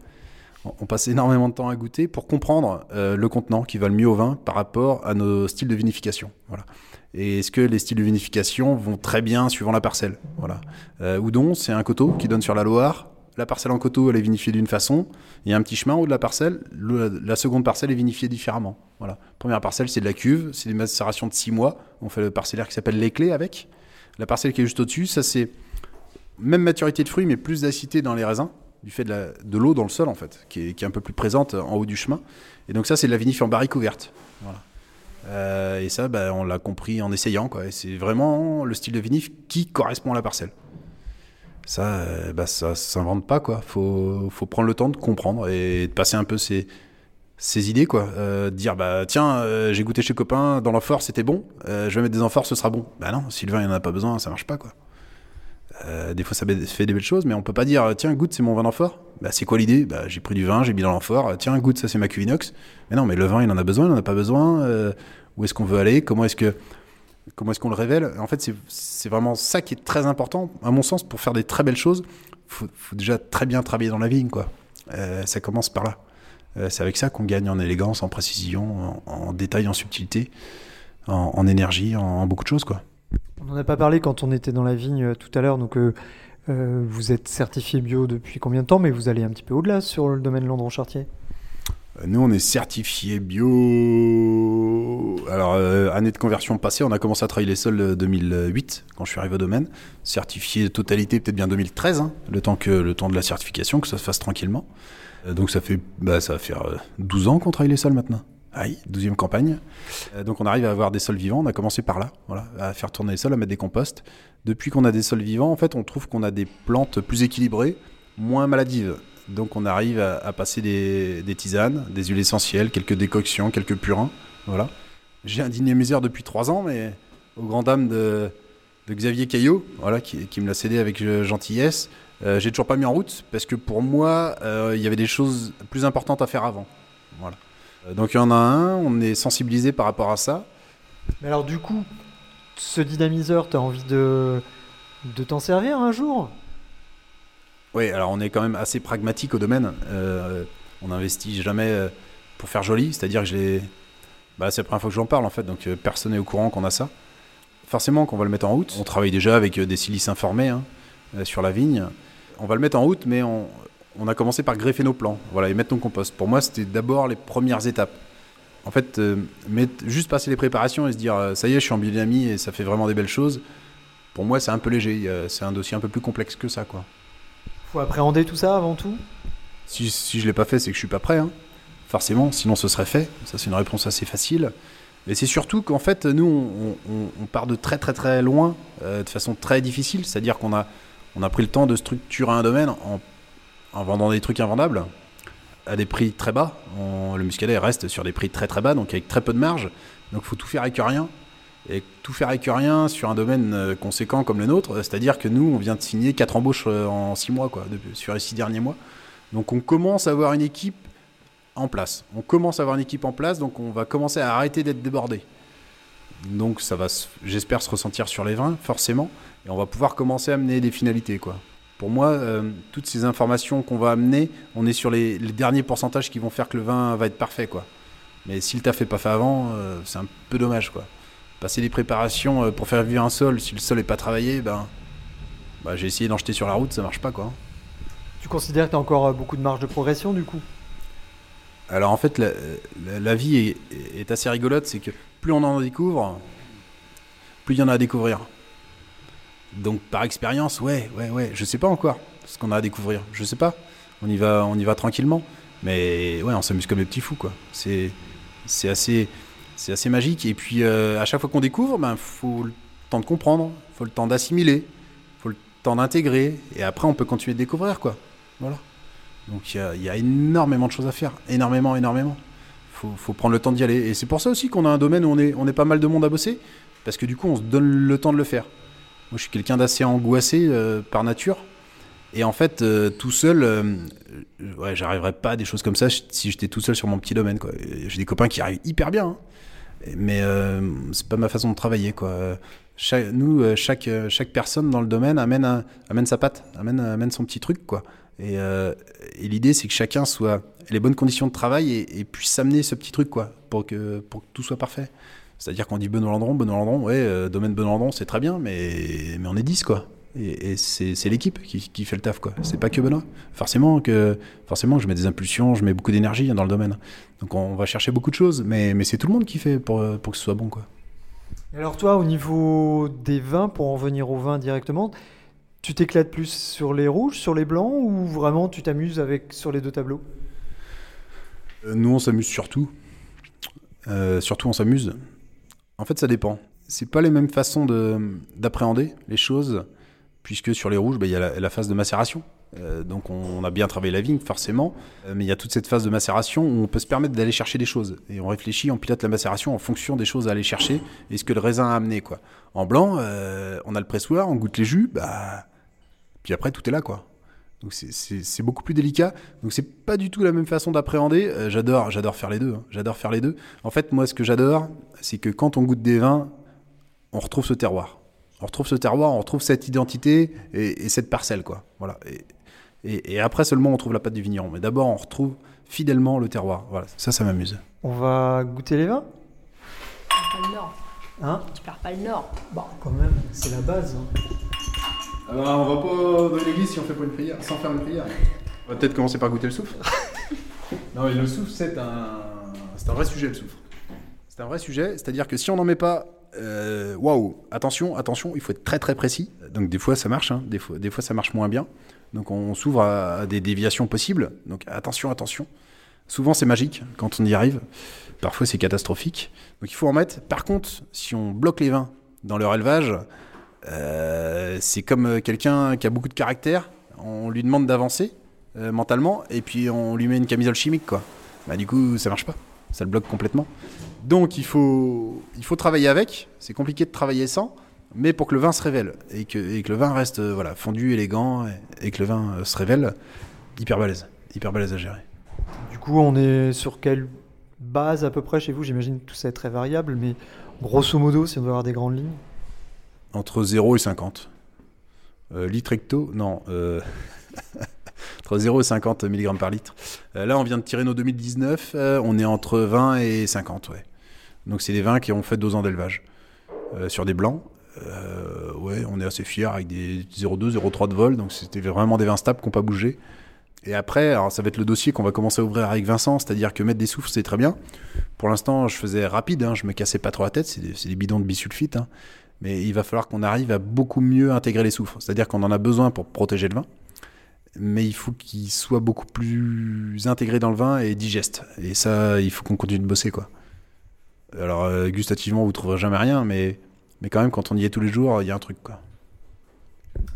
On- passe énormément de temps à goûter pour comprendre euh, le contenant qui va le mieux au vin par rapport à nos styles de vinification. Voilà. Et est-ce que les styles de vinification vont très bien suivant la parcelle Voilà. Euh, Oudon, c'est un coteau qui donne sur la Loire. La parcelle en coteau, elle est vinifiée d'une façon. Il y a un petit chemin au de la parcelle. Le- la seconde parcelle est vinifiée différemment. Voilà. Première parcelle, c'est de la cuve. C'est des macérations de 6 mois. On fait le parcellaire qui s'appelle les clés avec. La parcelle qui est juste au-dessus, ça c'est même maturité de fruits, mais plus d'acidité dans les raisins, du fait de l'eau dans le sol en fait, qui est, un peu plus présente en haut du chemin. Et donc ça, c'est de la vinif en barrique ouverte. Voilà. Euh, et ça, bah, on l'a compris en essayant. C'est vraiment le style de vinif qui correspond à la parcelle. Ça, euh, bah, ça s'invente pas. quoi. Faut, prendre le temps de comprendre et de passer un peu ses, idées. quoi. Euh, dire, bah, tiens, euh, j'ai goûté chez copain, dans l'amphore, c'était bon. Je vais mettre des amphores, ce sera bon. Bah non, vin, il en a pas besoin, ça marche pas. quoi. Euh, des fois, ça fait des belles choses, mais on peut pas dire tiens, goûte, c'est mon vin d'amphore. Bah, c'est quoi l'idée? Bah, J'ai pris du vin, j'ai mis dans l'amphore. Euh, Tiens, goûte, ça c'est ma cuve inox. Mais non, mais le vin, il en a besoin, il en a pas besoin. Euh, où est-ce qu'on veut aller? Comment est-ce que comment est-ce qu'on le révèle? En fait, c'est- vraiment ça qui est très important, à mon sens, pour faire des très belles choses. Faut, faut déjà très bien travailler dans la vigne, quoi. Ça commence par là. C'est avec ça qu'on gagne en élégance, en précision, en, détail, en subtilité, en, en énergie, en, en beaucoup de choses, quoi. On n'en a pas parlé quand on était dans la vigne euh, tout à l'heure, donc euh, euh, vous êtes certifié bio depuis combien de temps, mais vous allez un petit peu au-delà sur le domaine Landron Chartier? Euh, Nous, on est certifié bio. Alors, année de conversion passée, on a commencé à travailler les sols euh, 2008, quand je suis arrivé au domaine. Certifié totalité, peut-être bien 2013, hein, le, temps que, le temps de la certification, que ça se fasse tranquillement. Donc, ça, fait, bah, ça va faire euh, 12 ans qu'on travaille les sols maintenant. Aïe, 12e campagne. Euh, donc, on arrive à avoir des sols vivants. On a commencé par là, voilà, à faire tourner les sols, à mettre des composts. Depuis qu'on a des sols vivants, en fait, on trouve qu'on a des plantes plus équilibrées, moins maladives. Donc on arrive à, passer des, tisanes, des huiles essentielles, quelques décoctions, quelques purins. Voilà. J'ai un dynamiseur depuis trois ans, mais aux grand dames de, Xavier Caillot, voilà, qui, qui me l'a cédé avec euh, gentillesse. Euh, J'ai toujours pas mis en route parce que pour moi, euh, il y avait des choses plus importantes à faire avant. Voilà. Euh, donc il y en a un, on est sensibilisé par rapport à ça. Mais alors du coup, ce dynamiseur, tu as envie de, de t'en servir un jour? Oui, alors on est quand même assez pragmatique au domaine. Euh, on n'investit jamais euh, pour faire joli, c'est-à-dire que j'ai. Bah, c'est la première fois que j'en parle en fait, donc personne n'est au courant qu'on a ça. Forcément qu'on va le mettre en route. On travaille déjà avec des silices informés hein, sur la vigne. On va le mettre en route, mais on, on a commencé par greffer nos plants voilà, et mettre nos compost. Pour moi, c'était d'abord les premières étapes. En fait, euh, mettre- juste passer les préparations et se dire euh, ça y est, je suis en biodynamie et ça fait vraiment des belles choses. Pour moi, c'est un peu léger. C'est un dossier un peu plus complexe que ça, quoi. Faut appréhender tout ça avant tout? Si, si je l'ai pas fait, c'est que je suis pas prêt. hein. Forcément, sinon ce serait fait. Ça, c'est une réponse assez facile. Mais c'est surtout qu'en fait, nous, on, on- on part de très très très loin, euh, de façon très difficile. C'est-à-dire qu'on a, on a pris le temps de structurer un domaine en, en vendant des trucs invendables à des prix très bas. Le muscadet reste sur des prix très très bas, donc avec très peu de marge. Donc il faut tout faire avec rien. Et tout faire avec rien sur un domaine euh, conséquent comme le nôtre, c'est-à-dire que nous, on vient de signer quatre embauches euh, en six mois, quoi, sur les six derniers mois. Donc on commence à avoir une équipe en place. On commence à avoir une équipe en place, donc on va commencer à arrêter d'être débordé. Donc ça va, j'espère, se ressentir sur les vins, forcément, et on va pouvoir commencer à amener des finalités, quoi. Pour moi, euh, toutes ces informations qu'on va amener, on est sur les, les derniers pourcentages qui vont faire que le vin va être parfait, quoi. Mais si le taf est pas fait avant, euh, c'est un peu dommage, quoi. Passer des préparations euh, pour faire vivre un sol, si le sol est pas travaillé, ben, bah, j'ai essayé d'en jeter sur la route, ça marche pas, quoi. Tu considères que tu as encore beaucoup de marge de progression du coup? Alors en fait, la, la- la vie est, est assez rigolote, c'est que plus on en découvre, plus il y en a à découvrir. Donc par expérience, ouais, ouais, ouais, je sais pas encore ce qu'on a à découvrir, je sais pas. On y va, on y va tranquillement, mais ouais, on s'amuse comme des petits fous, quoi. C'est, c'est assez, c'est assez magique. Et puis euh, à chaque fois qu'on découvre, ben faut le temps de comprendre, faut le temps d'assimiler, faut le temps d'intégrer, et après on peut continuer de découvrir, quoi. Voilà. Donc il y y a énormément de choses à faire, énormément, énormément. Faut, faut prendre le temps d'y aller. Et c'est pour ça aussi qu'on a un domaine où on est, on est pas mal de monde à bosser, parce que du coup on se donne le temps de le faire. Moi je suis quelqu'un d'assez angoissé euh, par nature, et en fait euh, tout seul, euh, ouais, j'arriverais pas à des choses comme ça si j'étais tout seul sur mon petit domaine. J'ai des copains qui arrivent hyper bien, hein. mais c'est pas ma façon de travailler. Quoi. Nous, chaque, chaque personne dans le domaine amène, amène sa patte, amène, amène son petit truc. Quoi. Et, l'idée, c'est que chacun soit les bonnes conditions de travail et, et puisse s'amener ce petit truc, quoi, pour que, pour que tout soit parfait. C'est-à-dire qu'on dit Benoît Landron, Benoît Landron, ouais, euh, domaine Benoît Landron, c'est très bien, mais, mais on est 10, quoi. Et, et c'est c'est l'équipe qui, qui fait le taf, quoi. C'est pas que Benoît. Forcément que, forcément, je mets des impulsions, je mets beaucoup d'énergie dans le domaine. Donc on va chercher beaucoup de choses, mais, mais c'est tout le monde qui fait pour, pour que ce soit bon, quoi. Alors toi, au niveau des vins, pour en venir au vin directement, tu t'éclates plus sur les rouges, sur les blancs, ou vraiment tu t'amuses avec sur les deux tableaux? Euh, Nous, on s'amuse surtout. Euh, surtout, on s'amuse. En fait, ça dépend. C'est pas les mêmes façons de- d'appréhender les choses, puisque sur les rouges, bah, il y a la, phase de macération. Euh, donc, on, on a bien travaillé la vigne, forcément, Euh, mais il y a toute cette phase de macération où on peut se permettre d'aller chercher des choses. Et on réfléchit, on pilote la macération en fonction des choses à aller chercher et ce que le raisin a amené. Quoi. En blanc, euh, on a le pressoir, on goûte les jus, bah, puis après, tout est là. quoi. Donc c'est- beaucoup plus délicat. Donc c'est pas du tout la même façon d'appréhender. Euh, j'adore, j'adore faire les deux. hein. J'adore faire les deux. En fait, moi, ce que j'adore, c'est que quand on goûte des vins, on retrouve ce terroir. On retrouve ce terroir, on retrouve cette identité et, et cette parcelle, quoi. Voilà. Et, et- et après seulement, on trouve la patte du vigneron. Mais d'abord, on retrouve fidèlement le terroir. Voilà, ça, ça m'amuse. On va goûter les vins? Pas le nord. Hein? Tu perds pas le nord. Bon, quand même, c'est la base. hein. Alors, on va pas dans l'église si on fait pas une prière, sans faire une prière. On va peut-être commencer par goûter le soufre. non, mais le soufre, c'est un, c'est un vrai sujet, le soufre. C'est un vrai sujet, c'est-à-dire que si on n'en met pas, euh, waouh, attention, attention, il faut être très très précis. Donc des fois ça marche, hein, des, fois, des fois ça marche moins bien. Donc on s'ouvre à, à des déviations possibles. Donc attention, attention. Souvent c'est magique quand on y arrive. Parfois c'est catastrophique. Donc il faut en mettre. Par contre, si on bloque les vins dans leur élevage, euh, c'est comme euh, quelqu'un qui a beaucoup de caractère. On lui demande d'avancer euh, mentalement et puis on lui met une camisole chimique quoi. Bah du coup ça marche pas. Ça le bloque complètement. Donc il faut, il faut travailler avec. C'est compliqué de travailler sans, mais pour que le vin se révèle et que, et que le vin reste voilà fondu, élégant et, que le vin se révèle, hyper balèze, hyper balèze à gérer. Du coup, on est sur quelle base à peu près chez vous? J'imagine que tout ça est très variable, mais grosso modo, si on doit avoir des grandes lignes? Entre 0 et 50. Euh, litre hecto, non. euh, entre 0 et 50 mg par litre. Euh, là, on vient de tirer nos 2019. euh, on est entre 20 et 50, ouais. Donc, c'est des vins qui ont fait deux ans d'élevage. Sur des blancs. Ouais, on est assez fiers avec des 0,2, 0,3 de vol. Donc, c'était vraiment des vins stables qui n'ont pas bougé. Et après, alors ça va être le dossier qu'on va commencer à ouvrir avec Vincent, c'est-à-dire que mettre des soufres, c'est très bien. Pour l'instant, je faisais rapide, hein, je me cassais pas trop la tête, c'est des, des bidons de bisulfite. hein. Mais il va falloir qu'on arrive à beaucoup mieux intégrer les soufres. C'est-à-dire qu'on en a besoin pour protéger le vin, mais il faut qu'il soit beaucoup plus intégré dans le vin et digeste. Et ça, il faut qu'on continue de bosser, quoi. Alors, euh, gustativement, vous trouverez jamais rien, mais, mais quand même, quand on y est tous les jours, il y a un truc, quoi.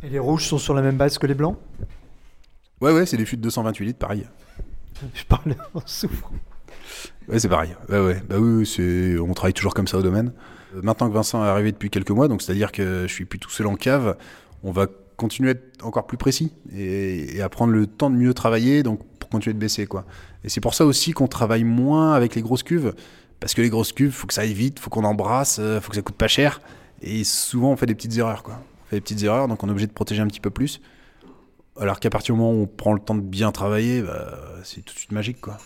Et les rouges sont sur la même base que les blancs? Ouais, ouais, c'est des fûts de 228 litres, pareil. Je parlais en souffre. Ouais, c'est pareil. Ouais, ouais. Bah oui, on travaille toujours comme ça au domaine. Euh, Maintenant que Vincent est arrivé depuis quelques mois, donc c'est-à-dire que je suis plus tout seul en cave, on va continuer à être encore plus précis et, à prendre le temps de mieux travailler, donc pour continuer de baisser, quoi. Et c'est pour ça aussi qu'on travaille moins avec les grosses cuves, parce que les grosses cuves, faut que ça aille vite, faut qu'on embrasse, euh, faut que ça coûte pas cher, et souvent on fait des petites erreurs, quoi. On fait des petites erreurs, donc on est obligé de protéger un petit peu plus. Alors qu'à partir du moment où on prend le temps de bien travailler, bah, c'est tout de suite magique, quoi.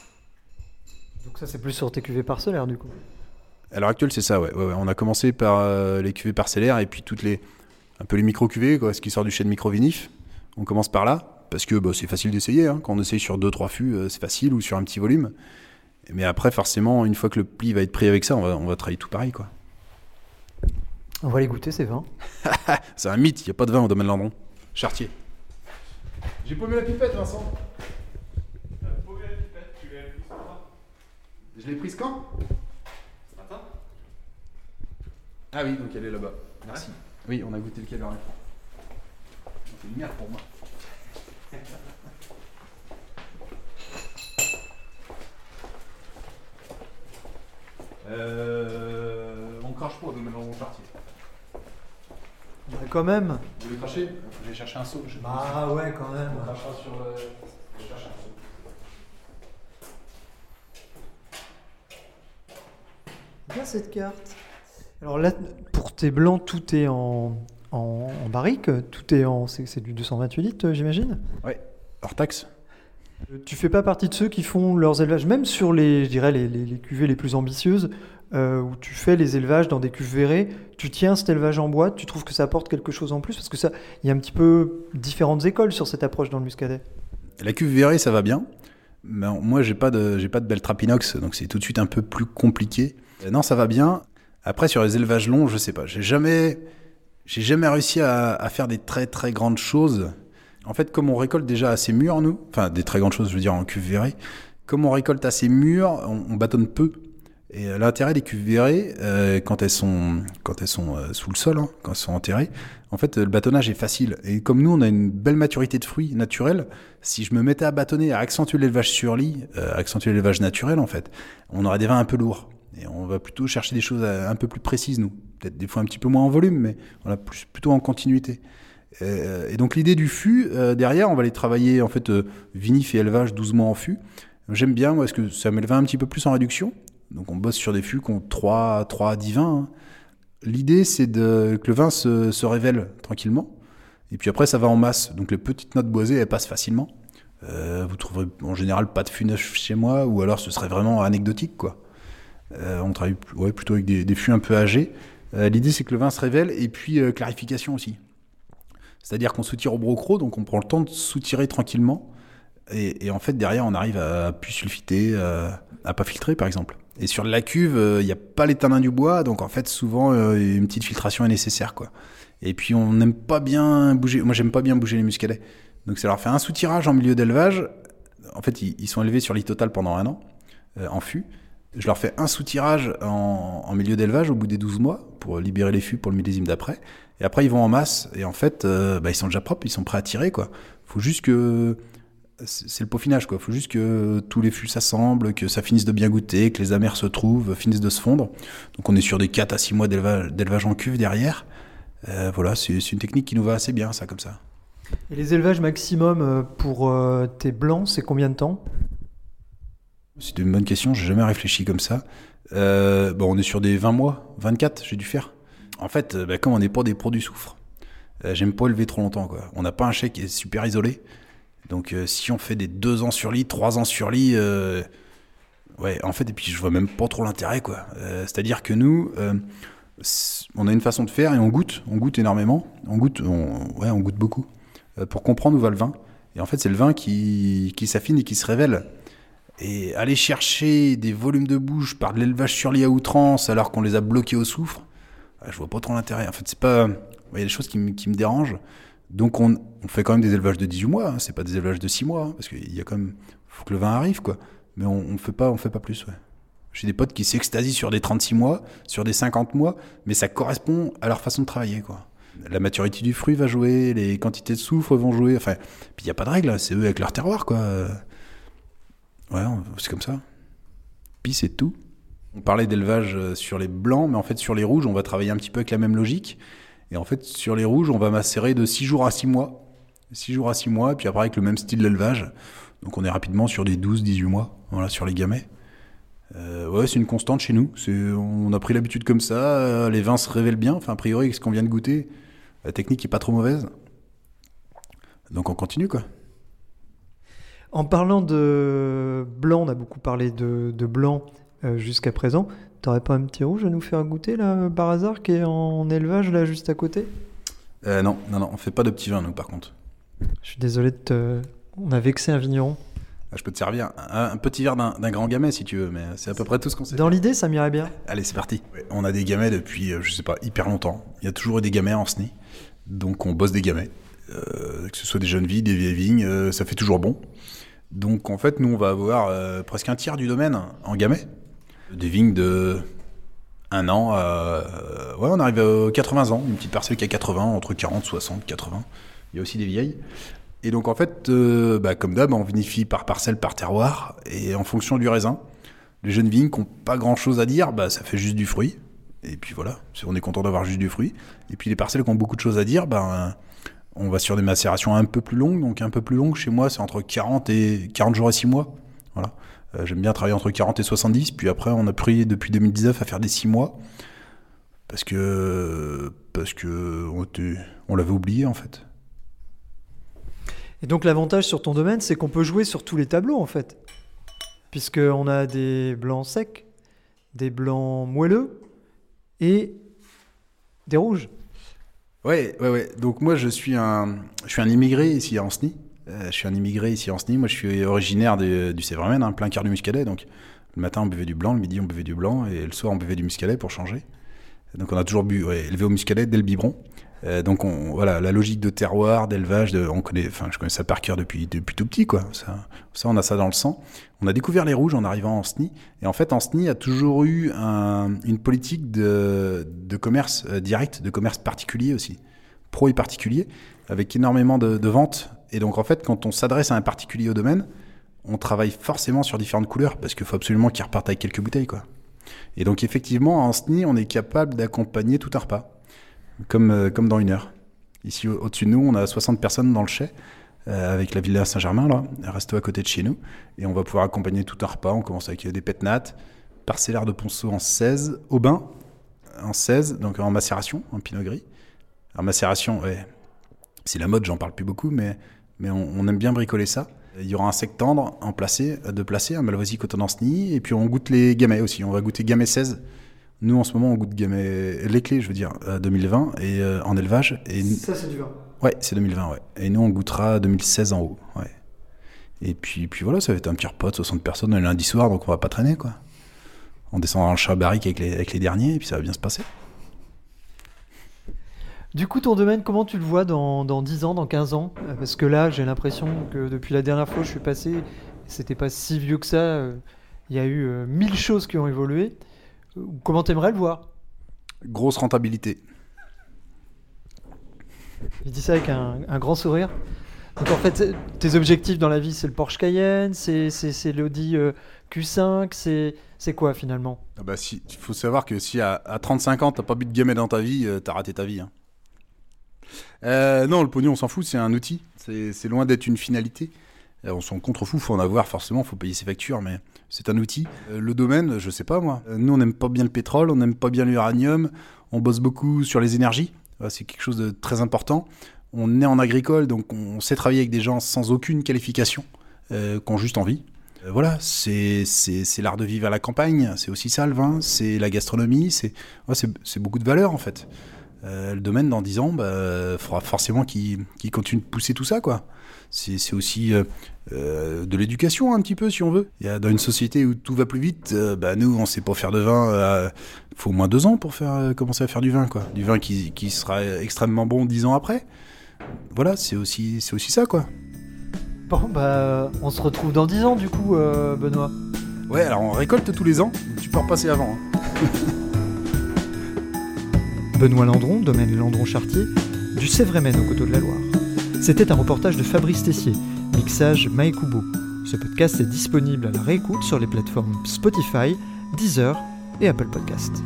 Donc ça, c'est plus sur tes cuvées parcellaires, du coup. À l'heure actuelle, c'est ça, ouais. Ouais, ouais. On a commencé par euh, les cuvées parcellaires et puis toutes les. un peu les micro-cuvées, quoi, ce qui sort du chêne micro-vinif. On commence par là, parce que bah, c'est facile d'essayer. hein. Quand on essaye sur 2-3 fûts, euh, c'est facile, ou sur un petit volume. Mais après, forcément, une fois que le pli va être pris avec ça, on va, on va travailler tout pareil, quoi. On va les goûter, ces vins. C'est un mythe, il n'y a pas de vin au domaine Landron. Chartier. J'ai paumé la pipette, Vincent. Je l'ai prise quand? Ce matin. Ah oui, donc elle est là-bas. Merci. Oui, on a goûté le franc. C'est une merde pour moi. Euh, on crache pas au domaine Landron Chartier. Bah, quand même. Vous voulez cracher? J'ai cherché un seau. je. Bah ouais, quand même. On crachera sur le. Je cherche un seau. Bien cette carte. Alors là, pour tes blancs, tout est en, en, en barrique, tout est en. C'est du 228 litres, j'imagine? Hors taxe Euh, Tu fais pas partie de ceux qui font leurs élevages, même sur les, je dirais, les, les- les cuvées les plus ambitieuses, euh, où tu fais les élevages dans des cuves verrées, tu tiens cet élevage en boîte, tu trouves que ça apporte quelque chose en plus Parce que ça, il y a un petit peu différentes écoles sur cette approche dans le muscadet. La cuve verrée, ça va bien. Mais moi, j'ai pas de, j'ai pas de belle trappe inox, donc c'est tout de suite un peu plus compliqué. Euh, non, ça va bien. Après, sur les élevages longs, je sais pas. J'ai jamais, j'ai jamais réussi à, faire des très très grandes choses. En fait, comme on récolte déjà assez mûr, nous, enfin des très grandes choses, je veux dire en cuve verrée, comme on récolte assez mûr, on, on bâtonne peu. Et euh, l'intérêt des cuves verrées, euh, quand elles sont, quand elles sont euh, sous le sol, hein, quand elles sont enterrées, en fait, le bâtonnage est facile. Et comme nous, on a une belle maturité de fruits naturels, si je me mettais à bâtonner, à accentuer l'élevage sur lit, accentuer l'élevage naturel, en fait, on aurait des vins un peu lourds. Et on va plutôt chercher des choses un peu plus précises, nous. Peut-être des fois un petit peu moins en volume, mais voilà, plus, plutôt en continuité. Euh, et donc l'idée du fût, euh, derrière, on va les travailler en fait euh, vinif et élevage 12 mois en fût. J'aime bien, moi, parce que ça met le vin un petit peu plus en réduction. Donc on bosse sur des fûts qui ont 3, 3 à 10 vins. hein. L'idée, c'est que le vin se, se révèle tranquillement. Et puis après, ça va en masse. Donc les petites notes boisées, elles passent facilement. Vous trouverez en général pas de fût neuf chez moi, ou alors ce serait vraiment anecdotique, quoi. Euh, on travaille plutôt avec des, des fûts un peu âgés. Euh, L'idée, c'est que le vin se révèle, et puis euh, clarification aussi. C'est-à-dire qu'on soutire au brocro, donc on prend le temps de soutirer tranquillement, et, en fait, derrière, on arrive à plus sulfiter, euh, à pas filtrer, par exemple. Et sur la cuve, euh, il n'y a pas les tanins du bois, donc en fait, souvent, euh, une petite filtration est nécessaire, quoi. Et puis, on n'aime pas bien bouger. Moi, j'aime pas bien bouger les muscadets. Donc, ça leur fait un soutirage en milieu d'élevage. En fait, ils, sont élevés sur lit total pendant un an, euh, en fût. Je leur fais un soutirage en, en milieu d'élevage au bout des 12 mois pour libérer les fûts pour le millésime d'après. Et après, ils vont en masse. Et en fait, euh, bah, ils sont déjà propres, ils sont prêts à tirer, quoi. Faut juste que. C'est le peaufinage, quoi. Faut juste que tous les fûts s'assemblent, que ça finisse de bien goûter, que les amers se trouvent, finissent de se fondre. Donc, on est sur des 4 à 6 mois d'élevage en cuve derrière. Euh, voilà, c'est une technique qui nous va assez bien, ça, comme ça. Et les élevages maximum euh, pour tes blancs, c'est combien de temps? C'est une bonne question, j'ai jamais réfléchi comme ça. Euh, on est sur des 20 mois, 24, j'ai dû faire. En fait, euh, bah, comme on n'est pas des produits soufre, euh, j'aime pas élever trop longtemps. Quoi. On n'a pas un chèque qui est super isolé. Donc, si on fait des 2 ans sur lit, 3 ans sur lit, ouais, en fait, et puis je vois même pas trop l'intérêt. quoi. C'est-à-dire que nous, on a une façon de faire et on goûte, on goûte énormément. On goûte, ouais, on goûte beaucoup pour comprendre où va le vin. Et en fait, c'est le vin qui s'affine et qui se révèle. Et aller chercher des volumes de bouche par de l'élevage sur lit à outrance alors qu'on les a bloqués au soufre, ah, je vois pas trop l'intérêt. En fait, c'est pas. Il y a des choses qui, me- dérangent. Donc, on, on fait quand même des élevages de 18 mois, hein. c'est pas des élevages de 6 mois, hein, parce qu'il y a quand même. faut que le vin arrive, quoi. Mais on, on fait pas, on fait pas plus, ouais. J'ai des potes qui s'extasient sur des 36 mois, sur des 50 mois, mais ça correspond à leur façon de travailler, quoi. La maturité du fruit va jouer, les quantités de soufre vont jouer, enfin. Puis il n'y a pas de règle, hein, c'est eux avec leur terroir, quoi. Ouais, c'est comme ça. Puis c'est tout. On parlait d'élevage euh, sur les blancs, mais en fait sur les rouges, on va travailler un petit peu avec la même logique. Et en fait, sur les rouges, on va macérer de 6 jours à 6 mois. 6 jours à 6 mois, et puis après avec le même style d'élevage. Donc on est rapidement sur des 12-18 mois, voilà, sur les gamets. Euh, ouais, c'est une constante chez nous. On a pris l'habitude comme ça. euh, les vins se révèlent bien. Enfin, a priori, avec ce qu'on vient de goûter, la technique est pas trop mauvaise. Donc on continue, quoi. En parlant de blanc, on a beaucoup parlé de, de blanc euh, jusqu'à présent. T'aurais pas un petit rouge à nous faire goûter là, par hasard, qui est en élevage là juste à côté? Euh, non, non, non, on fait pas de petits vins, nous, par contre. Je suis désolé de te... On a vexé un vigneron. Ah, Je peux te servir un, un petit verre d'un grand gamet si tu veux, mais c'est à peu près tout ce qu'on sait. Dans l'idée, ça m'irait bien. Allez, c'est parti. On a des gamets depuis, euh, je sais pas, hyper longtemps. Il y a toujours eu des gamets en SNI. Donc on bosse des gamets. Euh, que ce soit des jeunes vignes, des vieilles vignes, ça fait toujours bon. Donc en fait, nous, on va avoir euh, presque un tiers du domaine en gamets. Des vignes de un an à... euh, ouais, on arrive à 80 ans. Une petite parcelle qui a 80, entre 40, 60, 80. Il y a aussi des vieilles. Et donc en fait, euh, bah, comme d'hab, on vinifie par parcelle, par terroir, et en fonction du raisin. Les jeunes vignes qui n'ont pas grand chose à dire, bah, ça fait juste du fruit. Et puis voilà, on est content d'avoir juste du fruit. Et puis les parcelles qui ont beaucoup de choses à dire, ben, on va sur des macérations un peu plus longues. Donc un peu plus longues, chez moi, c'est entre 40, et, 40 jours et 6 mois. Voilà. Euh, J'aime bien travailler entre 40 et 70. Puis après, on a pris depuis 2019 à faire des 6 mois. Parce que, parce que on, l'avait oublié en fait. Et donc l'avantage sur ton domaine, c'est qu'on peut jouer sur tous les tableaux en fait. Puisqu'on a des blancs secs, des blancs moelleux et des rouges. Ouais, ouais, ouais. Donc moi, je suis un, je suis un immigré ici à Anceny. Euh, je suis un immigré ici à Anceny. Moi, je suis originaire du Sévramen, hein, plein cœur du Muscadet. Donc le matin, on buvait du blanc, le midi, on buvait du blanc, et le soir, on buvait du Muscadet pour changer. Donc on a toujours bu, ouais, élevé au Muscadet dès le biberon. Euh, donc on, voilà, la logique de terroir, d'élevage, on connaît, enfin, je connais ça par cœur depuis, depuis tout petit, quoi. Ça, on a ça dans le sang. On a découvert les rouges en arrivant en SNI. Et en fait, en SNI a toujours eu un- une politique de, commerce euh, direct, de commerce particulier aussi, pro et particulier, avec énormément de, ventes. Et donc, en fait, quand on s'adresse à un particulier au domaine, on travaille forcément sur différentes couleurs parce qu'il faut absolument qu'il reparte avec quelques bouteilles, quoi. Et donc, effectivement, en SNI, on est capable d'accompagner tout un repas, comme, euh, comme dans une heure. Ici, au- au-dessus de nous, on a 60 personnes dans le chai, euh, avec la Villa Saint-Germain, là, un resto à côté de chez nous. Et on va pouvoir accompagner tout un repas. On commence avec euh, des pétnates, parcellaire de ponceau en 16, aubin en 16, donc en macération, en pinot gris. En macération, ouais, c'est la mode, j'en parle plus beaucoup, mais, mais on, aime bien bricoler ça. Il y aura un sec tendre en placé, de placé, un Malvoisie Cotonanceny, et puis on goûte les gamets aussi. On va goûter gamay 16. Nous, en ce moment, on goûte gamay, les clés, je veux dire, euh, 2020, et euh, en élevage. Et Ça, c'est du vin. Ouais, c'est 2020, ouais. Et nous, on goûtera 2016 en haut, ouais. Et puis, puis voilà, ça va être un petit repas de 60 personnes le lundi soir, donc on va pas traîner, quoi. On descend le chat barrique avec les, avec les derniers, et puis ça va bien se passer. Du coup, ton domaine, comment tu le vois dans, dans 10 ans, dans 15 ans? Euh, Parce que là, j'ai l'impression que depuis la dernière fois que je suis passé, c'était pas si vieux que ça. euh, Il y a eu euh, mille choses qui ont évolué. Comment t'aimerais le voir? Grosse rentabilité. Il dit ça avec un, un grand sourire. Donc en fait, tes objectifs dans la vie, c'est le Porsche Cayenne, c'est c'est- c'est l'Audi euh, Q5, c'est c'est quoi finalement? Ah bah si, il faut savoir que si à, à 35 ans, t'as pas bu de gamay dans ta vie, euh, t'as raté ta vie. hein. Euh, non, le pognon, on s'en fout, c'est un outil. C'est c'est loin d'être une finalité. Euh, on s'en contrefout, faut en avoir forcément, faut payer ses factures, mais c'est un outil. Euh, le domaine, je sais pas moi. Euh, nous, on n'aime pas bien le pétrole, on n'aime pas bien l'uranium, on bosse beaucoup sur les énergies. C'est quelque chose de très important. On est en agricole, donc on sait travailler avec des gens sans aucune qualification, euh, qui ont juste envie. Euh, voilà, c'est l'art de vivre à la campagne, c'est aussi ça le vin, c'est la gastronomie, c'est beaucoup de valeurs en fait. Le domaine dans 10 ans, bah, faudra forcément qu'il continue de pousser tout ça quoi. C'est aussi euh, euh, de l'éducation un petit peu si on veut. Il y a dans une société où tout va plus vite, euh, bah, nous on sait pas faire de vin, il faut au moins deux ans pour faire euh, commencer à faire du vin quoi. Du vin qui, qui sera extrêmement bon 10 ans après. Voilà, c'est aussi c'est aussi ça quoi. Bon, bah, on se retrouve dans 10 ans du coup, euh, Benoît. Ouais, alors on récolte tous les ans, tu peux repasser avant. hein. Benoît Landron, domaine Landron-Chartier, du Sévrémen au Coteau de la Loire. C'était un reportage de Fabrice Tessier, mixage Maekubo. Ce podcast est disponible à la réécoute sur les plateformes Spotify, Deezer et Apple Podcast.